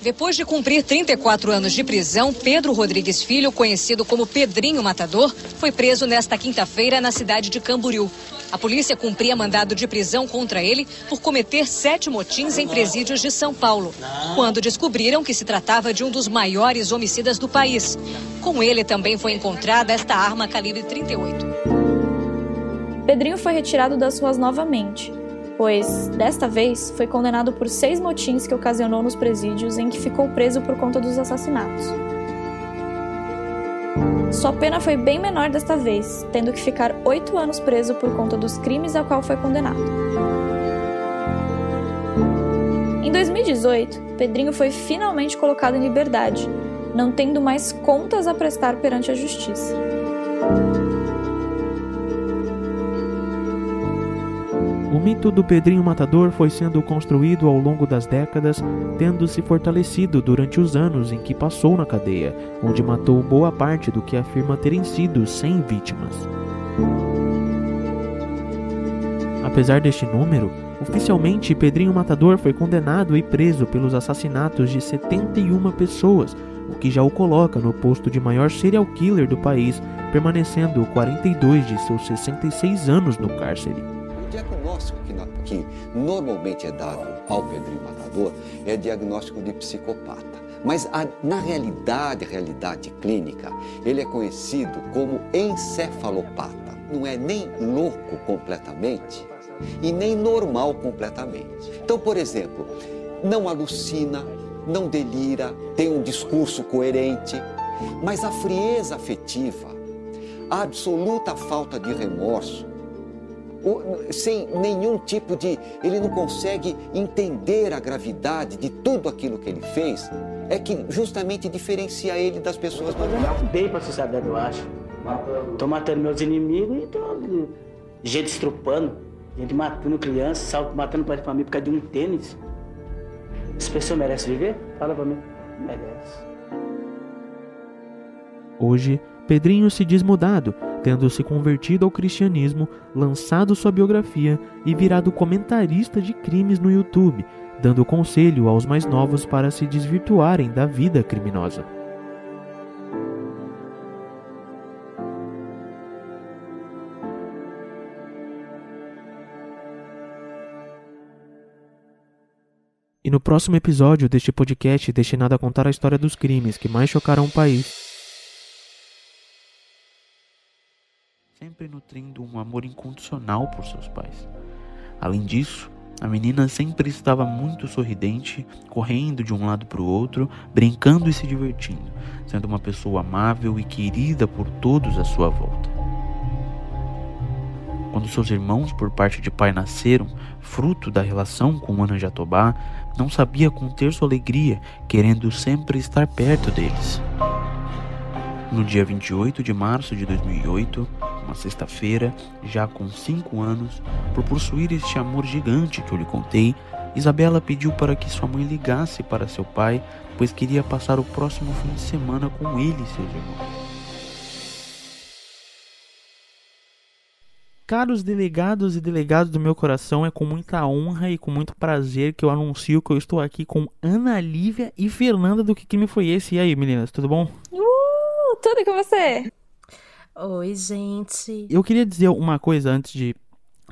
Depois de cumprir 34 anos de prisão, Pedro Rodrigues Filho, conhecido como Pedrinho Matador, foi preso nesta quinta-feira na cidade de Camboriú. A polícia cumpria mandado de prisão contra ele por cometer sete motins em presídios de São Paulo, quando descobriram que se tratava de um dos maiores homicidas do país. Com ele também foi encontrada esta arma calibre 38. Pedrinho foi retirado das ruas novamente, pois, desta vez, foi condenado por seis motins que ocasionou nos presídios em que ficou preso por conta dos assassinatos. Sua pena foi bem menor desta vez, tendo que ficar oito anos preso por conta dos crimes ao qual foi condenado. Em 2018, Pedrinho foi finalmente colocado em liberdade, não tendo mais contas a prestar perante a justiça. O mito do Pedrinho Matador foi sendo construído ao longo das décadas, tendo se fortalecido durante os anos em que passou na cadeia, onde matou boa parte do que afirma terem sido 100 vítimas. Apesar deste número, oficialmente Pedrinho Matador foi condenado e preso pelos assassinatos de 71 pessoas, o que já o coloca no posto de maior serial killer do país, permanecendo 42 de seus 66 anos no cárcere. Diagnóstico que, que normalmente é dado ao Pedrinho Matador é diagnóstico de psicopata. Mas a, na realidade, realidade clínica, ele é conhecido como encefalopata. Não é nem louco completamente e nem normal completamente. Então, por exemplo, não alucina, não delira, tem um discurso coerente, mas a frieza afetiva, a absoluta falta de remorso, sem nenhum tipo de. Ele não consegue entender a gravidade de tudo aquilo que ele fez, é que justamente diferencia ele das pessoas normais. Bem para a sociedade, eu acho. Estou matando meus inimigos e estou gente estrupando, gente matando criança, matando pai de família por causa de um tênis. Essa pessoa merece viver? Fala para mim. Merece. Hoje, Pedrinho se diz mudado, tendo se convertido ao cristianismo, lançado sua biografia e virado comentarista de crimes no YouTube, dando conselho aos mais novos para se desvirtuarem da vida criminosa. E no próximo episódio deste podcast destinado a contar a história dos crimes que mais chocaram o país, sempre nutrindo um amor incondicional por seus pais. Além disso, a menina sempre estava muito sorridente, correndo de um lado para o outro, brincando e se divertindo, sendo uma pessoa amável e querida por todos à sua volta. Quando seus irmãos, por parte de pai, nasceram, fruto da relação com Ana Jatobá, não sabia conter sua alegria, querendo sempre estar perto deles. No dia 28 de março de 2008, uma sexta-feira, já com cinco anos, por possuir este amor gigante que eu lhe contei, Isabela pediu para que sua mãe ligasse para seu pai, pois queria passar o próximo fim de semana com ele e seus irmãos. Caros delegados e delegados do meu coração, é com muita honra e com muito prazer que eu anuncio que eu estou aqui com Ana Lívia e Fernanda do Que Crime Foi Esse. E aí, meninas, tudo bom? Uh, tudo com você? Oi, gente. Eu queria dizer uma coisa antes de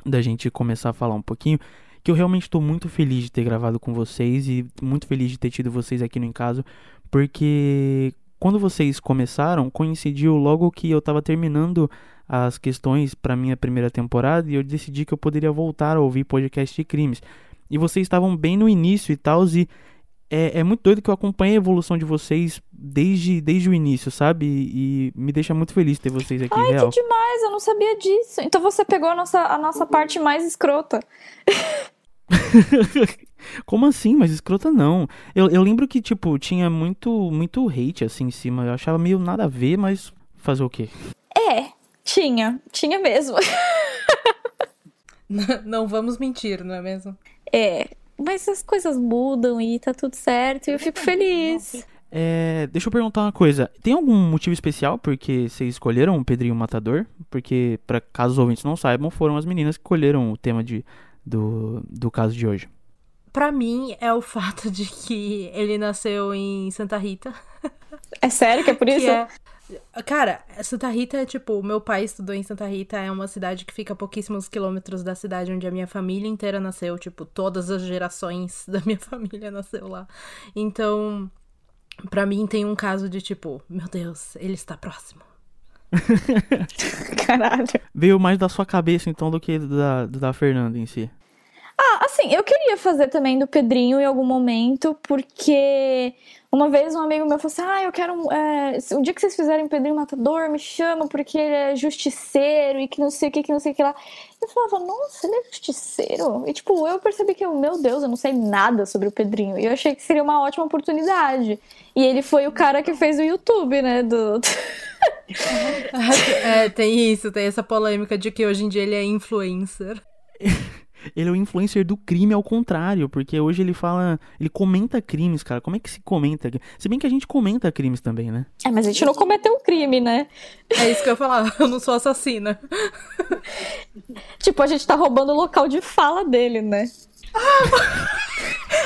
da gente começar a falar um pouquinho, que eu realmente estou muito feliz de ter gravado com vocês e muito feliz de ter tido vocês aqui no Em Caso, porque quando vocês começaram, coincidiu logo que eu estava terminando as questões para minha primeira temporada e eu decidi que eu poderia voltar a ouvir podcast de crimes. E vocês estavam bem no início e tal, e é, é, muito doido que eu acompanhei a evolução de vocês desde, desde o início, sabe? E, e me deixa muito feliz ter vocês aqui, Ai, real. que demais, eu não sabia disso. Então você pegou a nossa, a nossa parte mais escrota. *laughs* Como assim? Mas escrota não. Eu, eu lembro que, tipo, tinha muito, muito hate assim em cima. Eu achava meio nada a ver, mas fazer o quê? É, tinha. Tinha mesmo. *laughs* não vamos mentir, não é mesmo? É, mas as coisas mudam e tá tudo certo e eu fico feliz. É, deixa eu perguntar uma coisa. Tem algum motivo especial porque vocês escolheram o Pedrinho Matador? Porque, para caso os ouvintes não saibam, foram as meninas que escolheram o tema de, do, do caso de hoje. Pra mim, é o fato de que ele nasceu em Santa Rita. É sério que é por isso? É... Cara, Santa Rita é tipo, meu pai estudou em Santa Rita, é uma cidade que fica a pouquíssimos quilômetros da cidade onde a minha família inteira nasceu, tipo, todas as gerações *laughs* da minha família nasceu lá. Então, para mim tem um caso de tipo, meu Deus, ele está próximo. *laughs* Caralho. Veio mais da sua cabeça então do que da, da Fernanda em si. Ah, assim, eu queria fazer também do Pedrinho em algum momento, porque uma vez um amigo meu falou assim: Ah, eu quero. É, um dia que vocês fizerem Pedrinho Matador, me chama porque ele é justiceiro e que não sei o que, que não sei o que lá. Eu falava, nossa, ele é justiceiro. E tipo, eu percebi que, meu Deus, eu não sei nada sobre o Pedrinho. E eu achei que seria uma ótima oportunidade. E ele foi o cara que fez o YouTube, né? Do. *laughs* é, tem isso, tem essa polêmica de que hoje em dia ele é influencer. *laughs* Ele é o influencer do crime ao contrário, porque hoje ele fala. Ele comenta crimes, cara. Como é que se comenta? Se bem que a gente comenta crimes também, né? É, mas a gente não cometeu um crime, né? É isso que eu ia falar. *laughs* Eu não sou assassina. tipo, a gente tá roubando o local de fala dele, né? *laughs*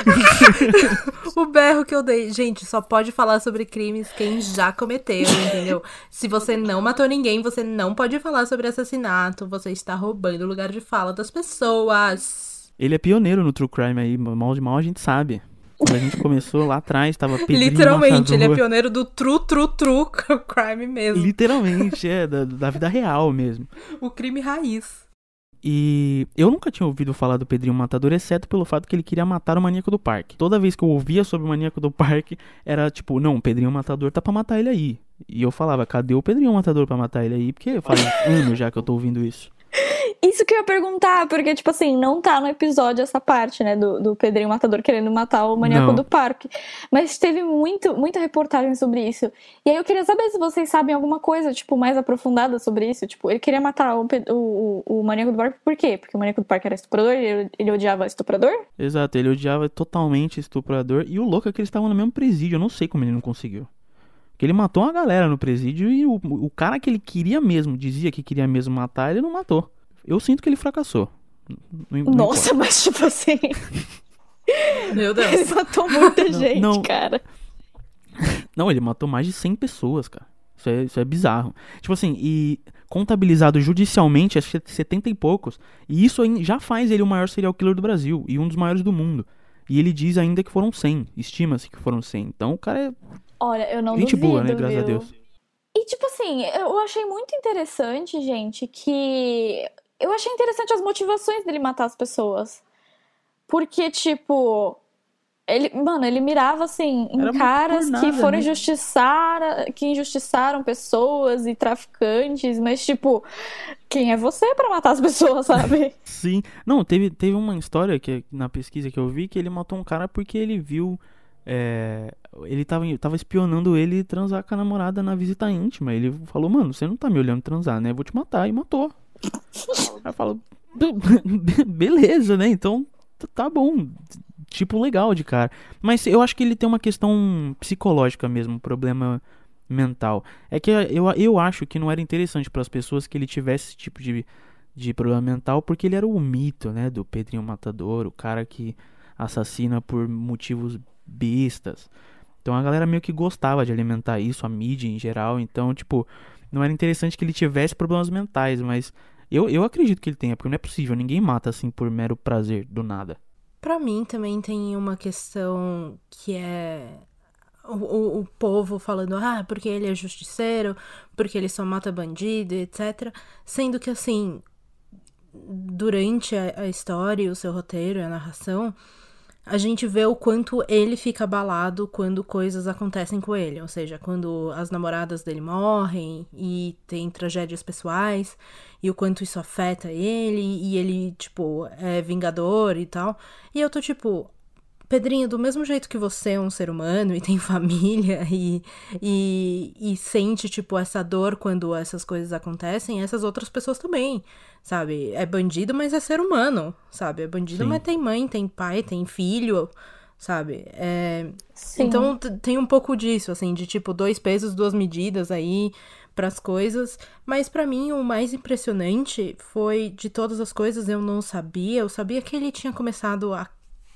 *laughs* o berro que eu dei. Gente, só pode falar sobre crimes quem já cometeu, entendeu? Se você não matou ninguém, você não pode falar sobre assassinato. Você está roubando o lugar de fala das pessoas. Ele é pioneiro no true crime aí. Mal de mal a gente sabe. Quando a gente começou lá atrás, tava Literalmente, Matador. ele é pioneiro do true, true, true *laughs* crime mesmo. Literalmente, é, da, da vida real mesmo. O crime raiz. E eu nunca tinha ouvido falar do Pedrinho Matador, exceto pelo fato que ele queria matar o maníaco do parque. Toda vez que eu ouvia sobre o maníaco do parque, era tipo, não, o Pedrinho Matador tá pra matar ele aí. E eu falava, cadê o Pedrinho Matador pra matar ele aí? Porque faz anos já que eu tô ouvindo isso. Isso que eu ia perguntar, porque, tipo assim, não tá no episódio essa parte, né, do, do Pedrinho Matador querendo matar o maníaco não. do parque. Mas teve muito, muita reportagem sobre isso. E aí eu queria saber se vocês sabem alguma coisa, tipo, mais aprofundada sobre isso. Tipo, ele queria matar o, o, o maníaco do parque por quê? Porque o maníaco do parque era estuprador e ele, ele odiava estuprador? Exato, ele odiava totalmente estuprador. E o louco é que eles estavam no mesmo presídio. Eu não sei como ele não conseguiu. Ele matou uma galera no presídio e o, o cara que ele queria mesmo, dizia que queria mesmo matar, ele não matou. Eu sinto que ele fracassou. Não, não Nossa, importa. *laughs* mas tipo assim. Meu Deus. Ele matou muita não, gente, não. cara. Não, ele matou mais de 100 pessoas, cara. Isso é, isso é bizarro. Tipo assim, e contabilizado judicialmente, acho que é 70 e poucos. E isso já faz ele o maior serial killer do Brasil e um dos maiores do mundo. E ele diz ainda que foram 100. Estima-se que foram 100. Então o cara é. Olha, eu não Gente duvido, boa, né? Graças viu? a Deus. E tipo assim, eu achei muito interessante, gente, que eu achei interessante as motivações dele matar as pessoas. Porque, tipo, ele, mano, ele mirava assim em Era caras nada, que foram né? injustiçar, que injustiçaram pessoas e traficantes, mas tipo, quem é você para matar as pessoas, *laughs* sabe? Sim. Não, teve, teve uma história que na pesquisa que eu vi que ele matou um cara porque ele viu é, ele tava, tava espionando ele transar com a namorada na visita íntima. Ele falou, mano, você não tá me olhando transar, né? Vou te matar. E matou. Aí falo, *laughs* beleza, né? Então tá bom. Tipo, legal de cara. Mas eu acho que ele tem uma questão psicológica mesmo, um problema mental. É que eu, eu acho que não era interessante para as pessoas que ele tivesse esse tipo de, de problema mental, porque ele era o mito, né? Do Pedrinho Matador, o cara que assassina por motivos bestas. Então a galera meio que gostava de alimentar isso, a mídia em geral. Então, tipo, não era interessante que ele tivesse problemas mentais, mas eu, eu acredito que ele tenha, porque não é possível, ninguém mata assim por mero prazer, do nada. Para mim também tem uma questão que é o, o, o, povo falando, ah, porque ele é justiceiro, porque ele só mata bandido, etc. Sendo que, assim, durante a, a história, o seu roteiro, a narração, a gente vê o quanto ele fica abalado quando coisas acontecem com ele. Ou seja, quando as namoradas dele morrem e tem tragédias pessoais, e o quanto isso afeta ele, e ele, tipo, é vingador e tal. E eu tô tipo, Pedrinho, do mesmo jeito que você é um ser humano e tem *laughs* família e, e, e, sente, tipo, essa dor quando essas coisas acontecem, essas outras pessoas também, sabe? É bandido, mas é ser humano, sabe? É bandido, Sim. mas tem mãe, tem pai, tem filho, sabe? É... Então tem um pouco disso, assim, de tipo, dois pesos, duas medidas aí para as coisas, mas para mim o mais impressionante foi de todas as coisas eu não sabia, eu sabia que ele tinha começado a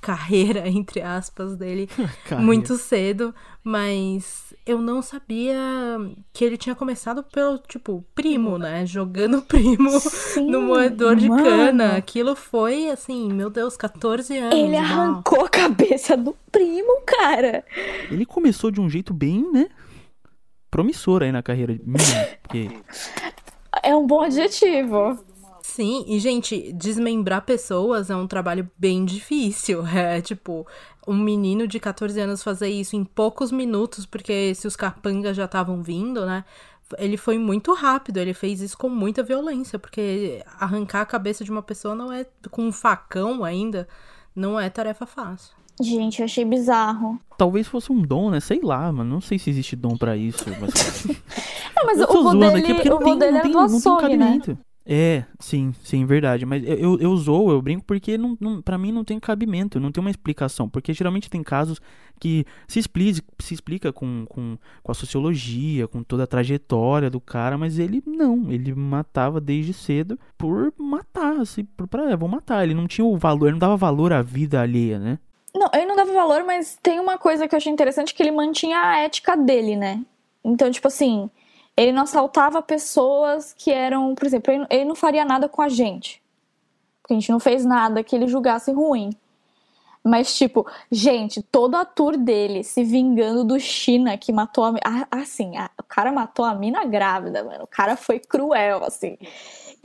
carreira, *laughs* entre aspas, dele *laughs* muito cedo, mas eu não sabia que ele tinha começado pelo, tipo, primo, né? Jogando *laughs* primo Sim, no moedor de mano. cana. Aquilo foi, assim, meu Deus, 14 anos. Ele arrancou a cabeça do primo, cara. Ele começou de um jeito bem, né? Promissor aí na carreira porque... É um bom adjetivo. Sim, e gente, desmembrar pessoas é um trabalho bem difícil. *laughs* É tipo, um menino de 14 anos fazer isso em poucos minutos, porque se os capangas já estavam vindo, né? Ele foi muito rápido, ele fez isso com muita violência, porque arrancar a cabeça de uma pessoa não é com um facão ainda, não é tarefa fácil. Gente, eu achei bizarro. Talvez fosse um dom, né? Sei lá, mano. Não sei se existe dom pra isso. Mas... *laughs* *laughs* Não, mas Eu o tô zoando dele, aqui porque o não vô tem, dele não era tem, do não tem açougue, né? É, sim, sim, verdade. Mas eu, eu, eu zoo, eu brinco porque não, não, pra mim não tem cabimento, não tem uma explicação. Porque geralmente tem casos que se explica, se explica com, com, com a sociologia, com toda a trajetória do cara, mas ele não. Ele matava desde cedo por matar, assim, por, pra, é, vou matar. Ele não tinha o valor, ele não dava valor à vida alheia, né? Não, ele não dava valor, mas tem uma coisa que eu achei interessante que ele mantinha a ética dele, né? Então, tipo assim, ele não assaltava pessoas que eram, por exemplo, ele, não faria nada com a gente. Porque a gente não fez nada que ele julgasse ruim. Mas, tipo, gente, toda a tour dele se vingando do China que matou a- Assim, a- o cara matou a mina grávida, mano. O cara foi cruel, assim.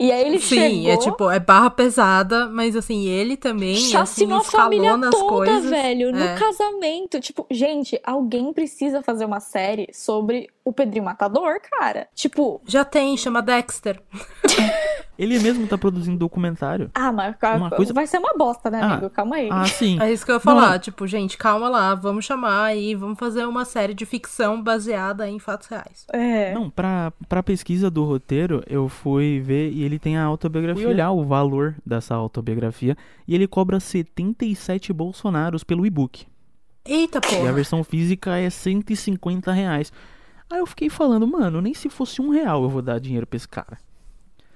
E aí ele Sim, chegou. é tipo, é barra pesada, mas assim, ele também assim, Chacinou a família nas toda, coisas. velho, no É. casamento. Tipo, gente, alguém precisa fazer uma série sobre o Pedrinho Matador, cara. Tipo, Já tem, chama Dexter. *laughs* Ele mesmo tá produzindo documentário. ah, mas Uma coisa- vai ser uma bosta, né, Ah, amigo? Calma aí. Ah, sim. É isso que eu ia falar. Não. Tipo, gente, calma lá, vamos chamar aí, vamos fazer uma série de ficção baseada em fatos reais. É. Não, pra, pra pesquisa do roteiro, eu fui ver e ele tem a autobiografia. Fui olhar o valor dessa autobiografia e ele cobra 77 bolsonaros pelo e-book. Eita, E a porra. versão física é 150 reais. Aí eu fiquei falando, mano, nem se fosse um real eu vou dar dinheiro pra esse cara.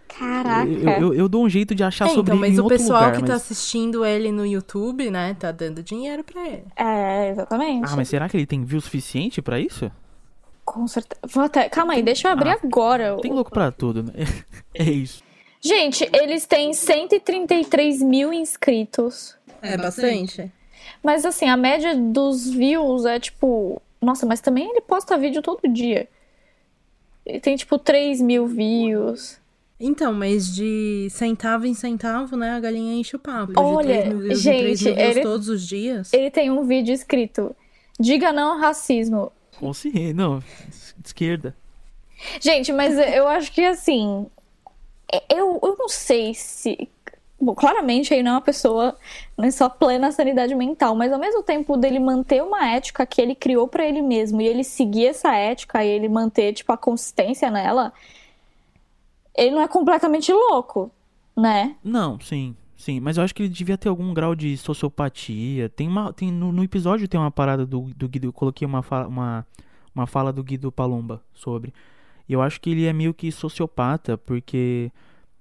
Caraca. Eu, eu, eu dou um jeito de achar É, sobre então, ele mas o pessoal lugar, que tá mas... assistindo ele no YouTube, né, tá dando dinheiro pra ele. É, exatamente. Ah, mas será que ele tem view suficiente pra isso? Com certeza. Vou até... Calma aí, deixa eu abrir Ah, agora. Tem louco pra tudo, né? *laughs* É isso. Gente, eles têm 133 mil inscritos. É bastante. Mas assim, a média dos views é tipo. Nossa, mas também ele posta vídeo todo dia. Ele tem tipo 3 mil views. Então, mas de centavo em centavo, né, a galinha enche o papo. De Olha, 3 mil views em 3 gente, mil views ele- todos os dias. Ele tem um vídeo escrito: Diga não ao racismo. Ou se... Não, esquerda. Gente, mas eu acho que assim. Eu, eu não sei se. Bom, claramente ele não é uma pessoa nem só plena sanidade mental, mas ao mesmo tempo dele manter uma ética que ele criou pra ele mesmo e ele seguir essa ética e ele manter, tipo, a consistência nela, ele não é completamente louco, né? Não, sim, sim. Mas eu acho que ele devia ter algum grau de sociopatia. Tem uma. Tem, no, no episódio tem uma parada do, do Guido. Eu coloquei uma uma, uma fala do Guido Palomba sobre. E eu acho que ele é meio que sociopata, porque.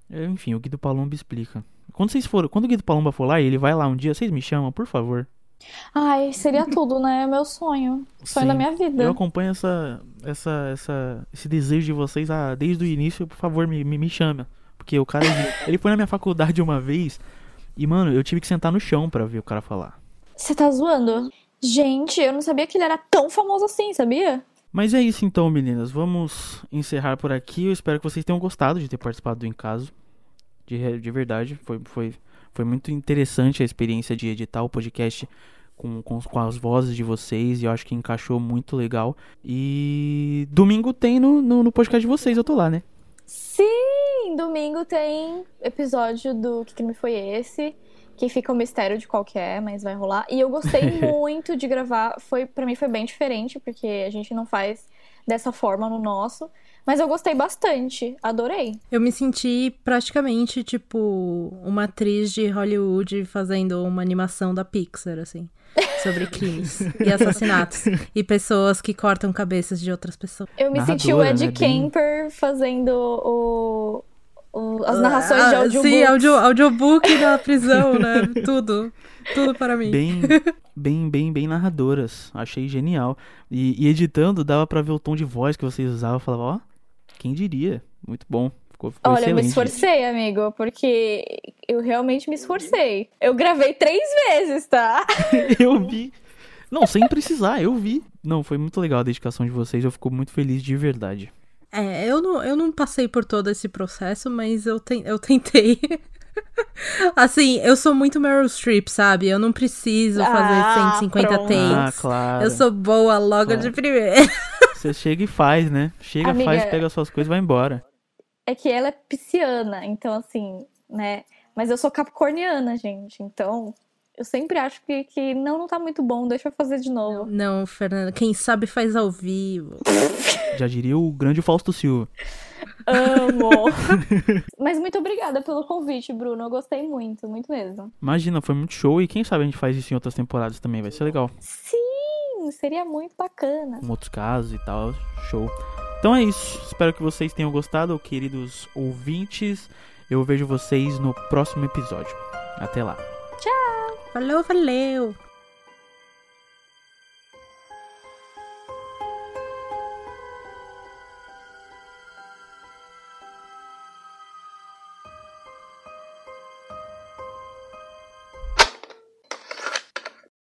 Enfim, o Guido Palomba explica. Quando vocês forem. Quando o Guido Palomba for lá e ele vai lá um dia, vocês me chamam, por favor. Ai, seria tudo, né? É meu sonho. Sonho Sim. da minha vida. Eu acompanho essa, essa, essa, esse desejo de vocês ah, desde o início. Por favor, me, me, me chama. Porque o cara, ele foi na minha faculdade uma vez e, mano, eu tive que sentar no chão pra ver o cara falar. Você tá zoando? Gente, eu não sabia que ele era tão famoso assim, sabia? Mas é isso então, meninas. Vamos encerrar por aqui. Eu espero que vocês tenham gostado de ter participado do Encaso. De, de verdade, foi, foi, foi muito interessante a experiência de editar o podcast com, com, com as vozes de vocês. E eu acho que encaixou muito legal. E domingo tem no, no, no podcast de vocês, eu tô lá, né? Sim, domingo tem episódio do Que Crime Foi Esse? Que fica um mistério de qual que é, mas vai rolar. E eu gostei *laughs* muito de gravar. Foi, para mim foi bem diferente, porque a gente não faz dessa forma no nosso. Mas eu gostei bastante. Adorei. Eu me senti praticamente, tipo, uma atriz de Hollywood fazendo uma animação da Pixar, assim. Sobre *laughs* crimes e assassinatos. e pessoas que cortam cabeças de outras pessoas. Eu me senti o Narradora, Ed né? Camper fazendo o, o- as narrações de Ah, audiobook. Sim, audio, audiobook da prisão, né? *laughs* Tudo. Tudo para mim. Bem, *laughs* bem, bem, bem narradoras. Achei genial. E, e editando, dava pra ver o tom de voz que vocês usavam. Eu falava, ó, quem diria? Muito bom. Ficou, ficou Olha, eu me esforcei, amigo, porque eu realmente me esforcei. Eu gravei três vezes, tá? *laughs* eu vi. Não, sem precisar, eu vi. Não, foi muito legal a dedicação de vocês. Eu fico muito feliz de verdade. É, eu não, eu não passei por todo esse processo, mas eu, te, eu tentei. *laughs* assim, eu sou muito Meryl Streep, sabe? Eu não preciso fazer Ah, 150 pronto. takes. Ah, claro. Eu sou boa logo Claro. de primeira. *laughs* Você chega e faz, né? Chega, Amiga- faz, pega suas coisas e vai embora. É que ela é pisciana, então assim, né? Mas eu sou capricorniana, gente. Então, eu sempre acho que, que não, não tá muito bom, deixa eu fazer de novo. Não, Fernanda, quem sabe faz ao vivo. *laughs* Já diria o grande Fausto Silva. Amo! *laughs* Mas muito obrigada pelo convite, Bruno. Eu gostei muito, muito mesmo. Imagina, foi muito show e quem sabe a gente faz isso em outras temporadas também, vai ser legal. Sim, seria muito bacana. Com outros casos e tal, show. Então é isso, espero que vocês tenham gostado, queridos ouvintes. Eu vejo vocês no próximo episódio. Até lá. Valeu, valeu.